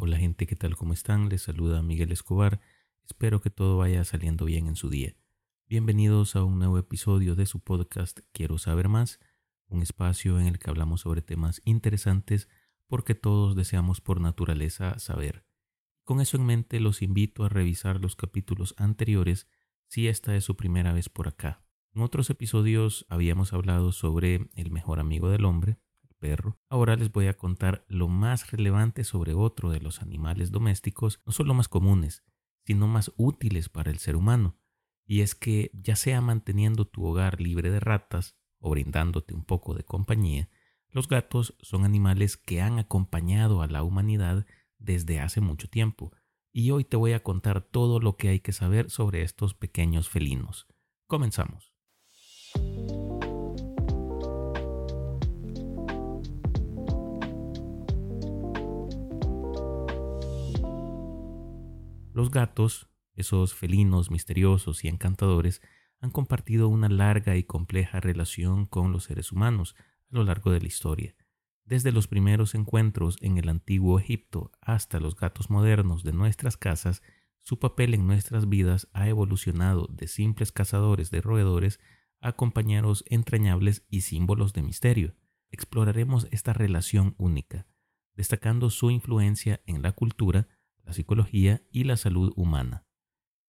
Hola gente, ¿qué tal? ¿Cómo están? Les saluda Miguel Escobar. Espero que todo vaya saliendo bien en su día. Bienvenidos a un nuevo episodio de su podcast Quiero saber más, un espacio en el que hablamos sobre temas interesantes porque todos deseamos por naturaleza saber. Con eso en mente los invito a revisar los capítulos anteriores si esta es su primera vez por acá. En otros episodios habíamos hablado sobre el mejor amigo del hombre, perro, ahora les voy a contar lo más relevante sobre otro de los animales domésticos, no solo más comunes, sino más útiles para el ser humano. Y es que ya sea manteniendo tu hogar libre de ratas o brindándote un poco de compañía, los gatos son animales que han acompañado a la humanidad desde hace mucho tiempo. Y hoy te voy a contar todo lo que hay que saber sobre estos pequeños felinos. Comenzamos. Los gatos, esos felinos misteriosos y encantadores, han compartido una larga y compleja relación con los seres humanos a lo largo de la historia. Desde los primeros encuentros en el antiguo Egipto hasta los gatos modernos de nuestras casas, su papel en nuestras vidas ha evolucionado de simples cazadores de roedores a compañeros entrañables y símbolos de misterio. Exploraremos esta relación única, destacando su influencia en la cultura, la psicología y la salud humana.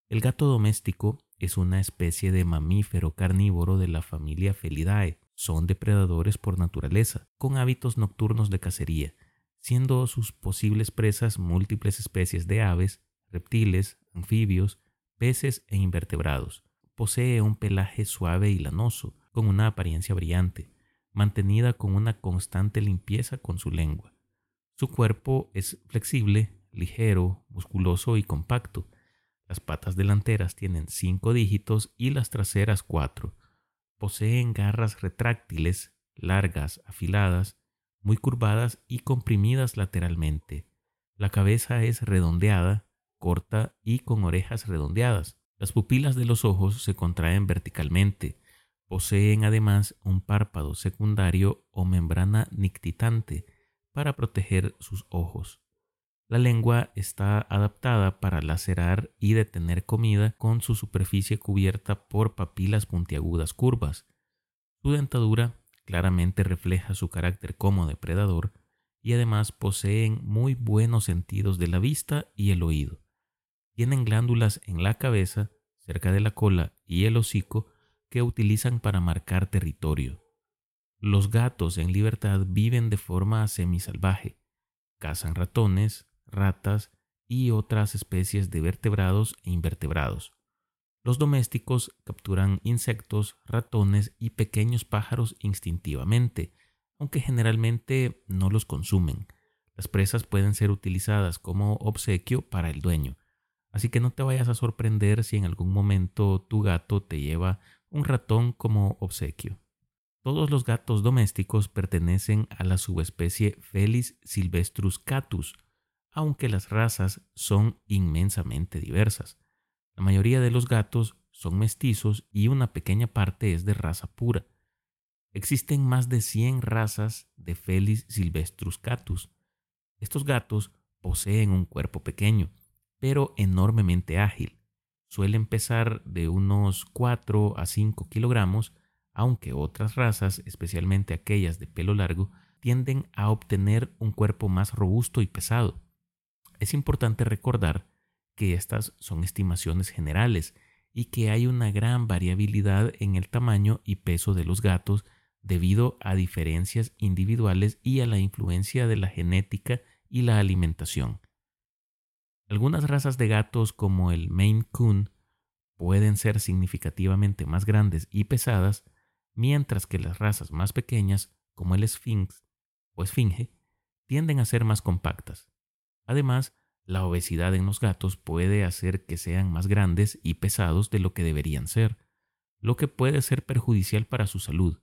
El gato doméstico es una especie de mamífero carnívoro de la familia Felidae. Son depredadores por naturaleza, con hábitos nocturnos de cacería, siendo sus posibles presas múltiples especies de aves, reptiles, anfibios, peces e invertebrados. Posee un pelaje suave y lanoso, con una apariencia brillante, mantenida con una constante limpieza con su lengua. Su cuerpo es flexible, ligero, musculoso y compacto. Las patas delanteras tienen cinco dígitos y las traseras cuatro. Poseen garras retráctiles, largas, afiladas, muy curvadas y comprimidas lateralmente. La cabeza es redondeada, corta y con orejas redondeadas. Las pupilas de los ojos se contraen verticalmente. Poseen además un párpado secundario o membrana nictitante para proteger sus ojos. La lengua está adaptada para lacerar y detener comida con su superficie cubierta por papilas puntiagudas curvas. Su dentadura claramente refleja su carácter como depredador y además poseen muy buenos sentidos de la vista y el oído. Tienen glándulas en la cabeza, cerca de la cola y el hocico que utilizan para marcar territorio. Los gatos en libertad viven de forma semisalvaje. Cazan ratones, ratas y otras especies de vertebrados e invertebrados. Los domésticos capturan insectos, ratones y pequeños pájaros instintivamente, aunque generalmente no los consumen. Las presas pueden ser utilizadas como obsequio para el dueño, así que no te vayas a sorprender si en algún momento tu gato te lleva un ratón como obsequio. Todos los gatos domésticos pertenecen a la subespecie Felis silvestrus catus, aunque las razas son inmensamente diversas. La mayoría de los gatos son mestizos y una pequeña parte es de raza pura. Existen más de 100 razas de Felis silvestrus catus. Estos gatos poseen un cuerpo pequeño, pero enormemente ágil. Suelen pesar de unos 4 a 5 kilogramos, aunque otras razas, especialmente aquellas de pelo largo, tienden a obtener un cuerpo más robusto y pesado. Es importante recordar que estas son estimaciones generales y que hay una gran variabilidad en el tamaño y peso de los gatos debido a diferencias individuales y a la influencia de la genética y la alimentación. Algunas razas de gatos como el Maine Coon pueden ser significativamente más grandes y pesadas, mientras que las razas más pequeñas como el Sphinx o Esfinge tienden a ser más compactas. Además, la obesidad en los gatos puede hacer que sean más grandes y pesados de lo que deberían ser, lo que puede ser perjudicial para su salud.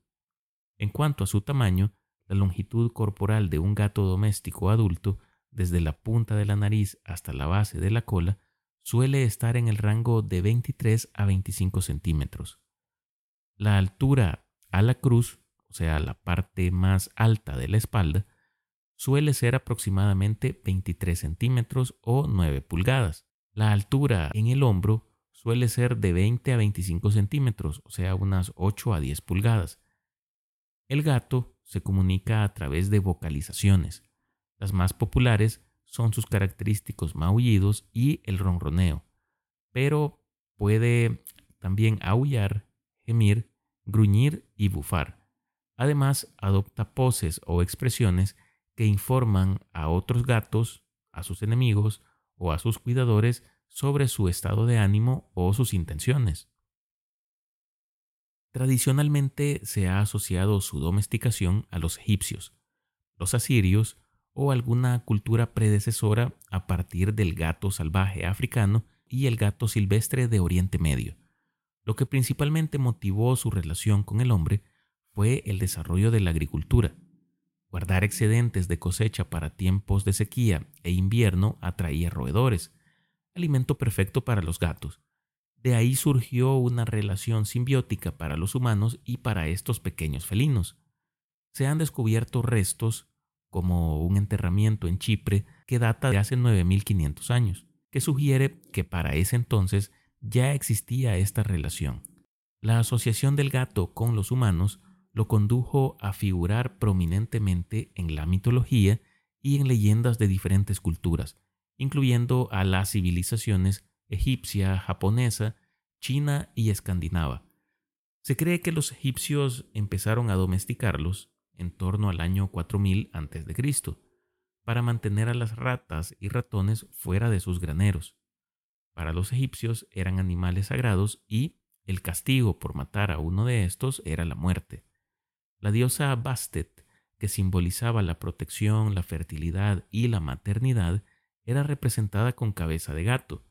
En cuanto a su tamaño, la longitud corporal de un gato doméstico adulto, desde la punta de la nariz hasta la base de la cola, suele estar en el rango de 23 a 25 centímetros. La altura a la cruz, o sea, la parte más alta de la espalda, suele ser aproximadamente 23 centímetros o 9 pulgadas. La altura en el hombro suele ser de 20 a 25 centímetros, o sea, unas 8 a 10 pulgadas. El gato se comunica a través de vocalizaciones. Las más populares son sus característicos maullidos y el ronroneo, pero puede también aullar, gemir, gruñir y bufar. Además, adopta poses o expresiones que informan a otros gatos, a sus enemigos o a sus cuidadores sobre su estado de ánimo o sus intenciones. Tradicionalmente se ha asociado su domesticación a los egipcios, los asirios o alguna cultura predecesora a partir del gato salvaje africano y el gato silvestre de Oriente Medio. Lo que principalmente motivó su relación con el hombre fue el desarrollo de la agricultura. Guardar excedentes de cosecha para tiempos de sequía e invierno atraía roedores, alimento perfecto para los gatos. De ahí surgió una relación simbiótica para los humanos y para estos pequeños felinos. Se han descubierto restos, como un enterramiento en Chipre que data de hace 9500 años, que sugiere que para ese entonces ya existía esta relación. La asociación del gato con los humanos lo condujo a figurar prominentemente en la mitología y en leyendas de diferentes culturas, incluyendo a las civilizaciones egipcia, japonesa, china y escandinava. Se cree que los egipcios empezaron a domesticarlos en torno al año 4000 a.C., para mantener a las ratas y ratones fuera de sus graneros. Para los egipcios eran animales sagrados y el castigo por matar a uno de estos era la muerte. La diosa Bastet, que simbolizaba la protección, la fertilidad y la maternidad, era representada con cabeza de gato.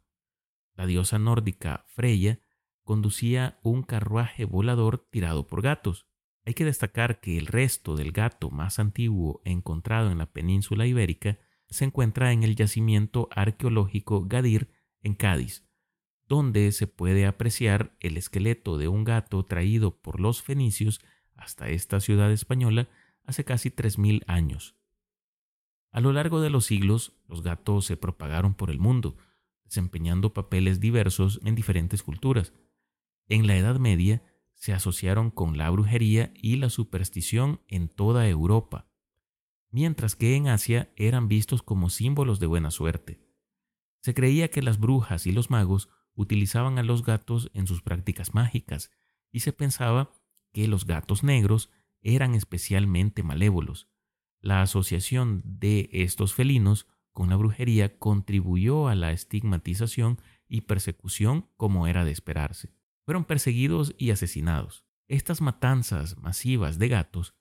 La diosa nórdica Freya conducía un carruaje volador tirado por gatos. Hay que destacar que el resto del gato más antiguo encontrado en la península ibérica se encuentra en el yacimiento arqueológico Gadir en Cádiz, donde se puede apreciar el esqueleto de un gato traído por los fenicios hasta esta ciudad española hace casi 3.000 años. A lo largo de los siglos, los gatos se propagaron por el mundo, desempeñando papeles diversos en diferentes culturas. En la Edad Media se asociaron con la brujería y la superstición en toda Europa, mientras que en Asia eran vistos como símbolos de buena suerte. Se creía que las brujas y los magos utilizaban a los gatos en sus prácticas mágicas y se pensaba que los gatos negros eran especialmente malévolos. La asociación de estos felinos con la brujería contribuyó a la estigmatización y persecución como era de esperarse. Fueron perseguidos y asesinados. Estas matanzas masivas de gatos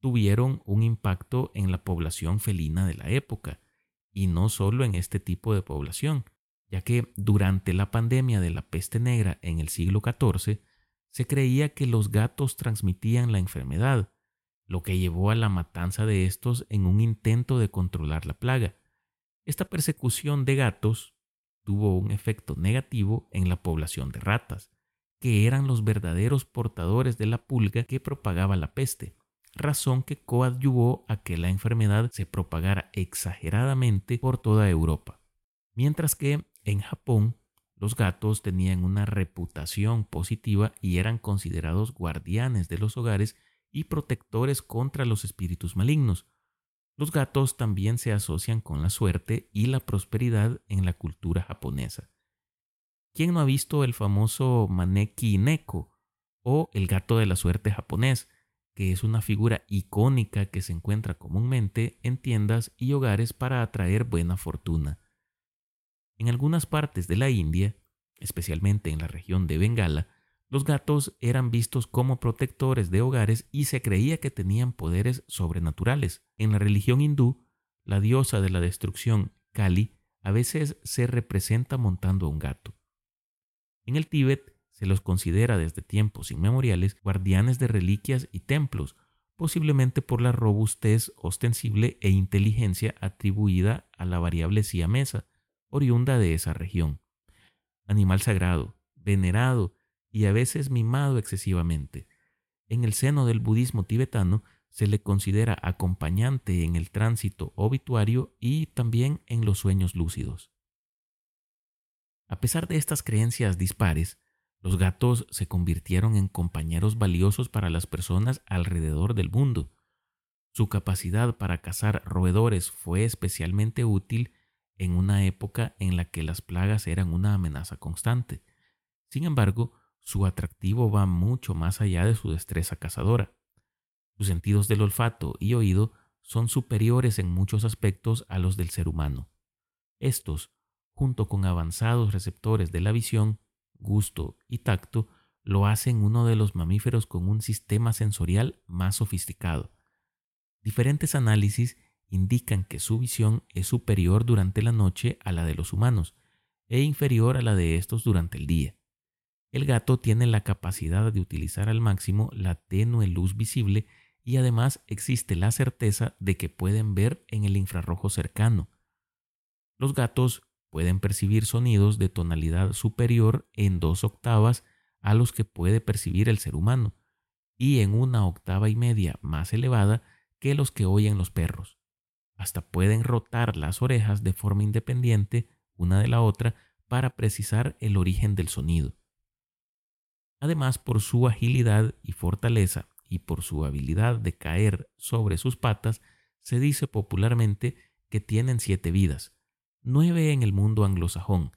tuvieron un impacto en la población felina de la época, y no solo en este tipo de población, ya que durante la pandemia de la peste negra en el siglo XIV se creía que los gatos transmitían la enfermedad, lo que llevó a la matanza de estos en un intento de controlar la plaga. Esta persecución de gatos tuvo un efecto negativo en la población de ratas, que eran los verdaderos portadores de la pulga que propagaba la peste, razón que coadyuvó a que la enfermedad se propagara exageradamente por toda Europa. Mientras que en Japón los gatos tenían una reputación positiva y eran considerados guardianes de los hogares y protectores contra los espíritus malignos. Los gatos también se asocian con la suerte y la prosperidad en la cultura japonesa. ¿Quién no ha visto el famoso Maneki Neko o el gato de la suerte japonés, que es una figura icónica que se encuentra comúnmente en tiendas y hogares para atraer buena fortuna? En algunas partes de la India, especialmente en la región de Bengala, los gatos eran vistos como protectores de hogares y se creía que tenían poderes sobrenaturales. En la religión hindú, la diosa de la destrucción, Kali, a veces se representa montando a un gato. En el Tíbet se los considera desde tiempos inmemoriales guardianes de reliquias y templos, posiblemente por la robustez ostensible e inteligencia atribuida a la variable siamesa, oriunda de esa región. Animal sagrado, venerado y a veces mimado excesivamente. En el seno del budismo tibetano se le considera acompañante en el tránsito obituario y también en los sueños lúcidos. A pesar de estas creencias dispares, los gatos se convirtieron en compañeros valiosos para las personas alrededor del mundo. Su capacidad para cazar roedores fue especialmente útil en una época en la que las plagas eran una amenaza constante. Sin embargo, su atractivo va mucho más allá de su destreza cazadora. Sus sentidos del olfato y oído son superiores en muchos aspectos a los del ser humano. Estos, junto con avanzados receptores de la visión, gusto y tacto, lo hacen uno de los mamíferos con un sistema sensorial más sofisticado. Diferentes análisis indican que su visión es superior durante la noche a la de los humanos e inferior a la de estos durante el día. El gato tiene la capacidad de utilizar al máximo la tenue luz visible y además existe la certeza de que pueden ver en el infrarrojo cercano. Los gatos pueden percibir sonidos de tonalidad superior en dos octavas a los que puede percibir el ser humano, y en una octava y media más elevada que los que oyen los perros. Hasta pueden rotar las orejas de forma independiente una de la otra para precisar el origen del sonido. Además, por su agilidad y fortaleza y por su habilidad de caer sobre sus patas, se dice popularmente que tienen siete vidas, nueve en el mundo anglosajón,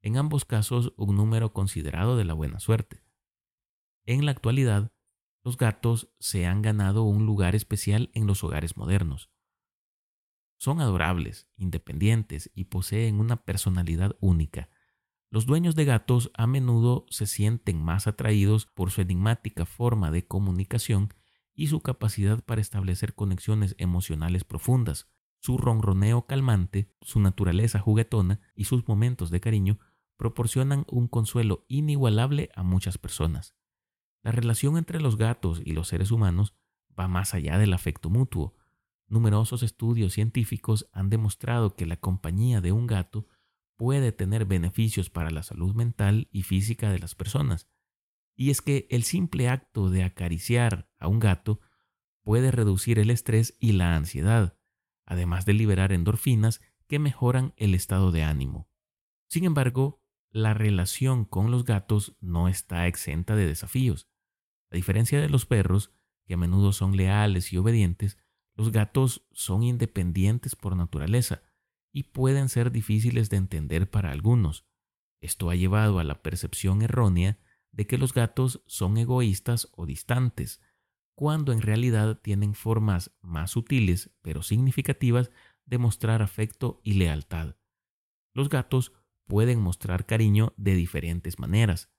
en ambos casos un número considerado de la buena suerte. En la actualidad, los gatos se han ganado un lugar especial en los hogares modernos. Son adorables, independientes y poseen una personalidad única. Los dueños de gatos a menudo se sienten más atraídos por su enigmática forma de comunicación y su capacidad para establecer conexiones emocionales profundas, su ronroneo calmante, su naturaleza juguetona y sus momentos de cariño proporcionan un consuelo inigualable a muchas personas. La relación entre los gatos y los seres humanos va más allá del afecto mutuo. Numerosos estudios científicos han demostrado que la compañía de un gato puede tener beneficios para la salud mental y física de las personas. Y es que el simple acto de acariciar a un gato puede reducir el estrés y la ansiedad, además de liberar endorfinas que mejoran el estado de ánimo. Sin embargo, la relación con los gatos no está exenta de desafíos. A diferencia de los perros, que a menudo son leales y obedientes, los gatos son independientes por naturaleza y pueden ser difíciles de entender para algunos. Esto ha llevado a la percepción errónea de que los gatos son egoístas o distantes, cuando en realidad tienen formas más sutiles pero significativas de mostrar afecto y lealtad. Los gatos pueden mostrar cariño de diferentes maneras,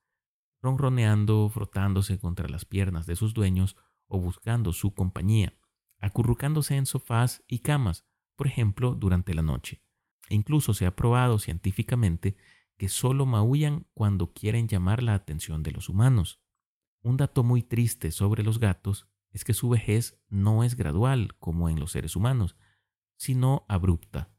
ronroneando, frotándose contra las piernas de sus dueños o buscando su compañía, acurrucándose en sofás y camas, por ejemplo, durante la noche. E incluso se ha probado científicamente que solo maullan cuando quieren llamar la atención de los humanos. Un dato muy triste sobre los gatos es que su vejez no es gradual como en los seres humanos, sino abrupta.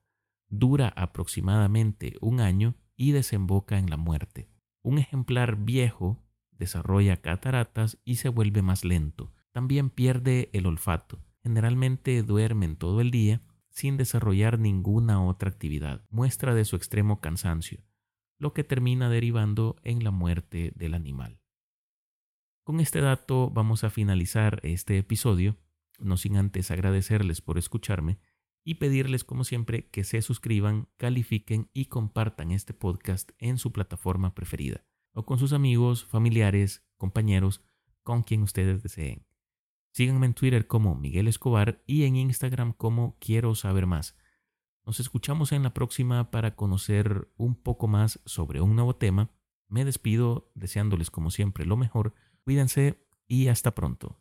Dura aproximadamente un año y desemboca en la muerte. Un ejemplar viejo desarrolla cataratas y se vuelve más lento. También pierde el olfato. Generalmente duermen todo el día sin desarrollar ninguna otra actividad, muestra de su extremo cansancio, lo que termina derivando en la muerte del animal. Con este dato vamos a finalizar este episodio, no sin antes agradecerles por escucharme y pedirles como siempre que se suscriban, califiquen y compartan este podcast en su plataforma preferida o con sus amigos, familiares, compañeros, con quien ustedes deseen. Síganme en Twitter como Miguel Escobar y en Instagram como Quiero Saber Más. Nos escuchamos en la próxima para conocer un poco más sobre un nuevo tema. Me despido deseándoles como siempre lo mejor Cuídense y hasta pronto.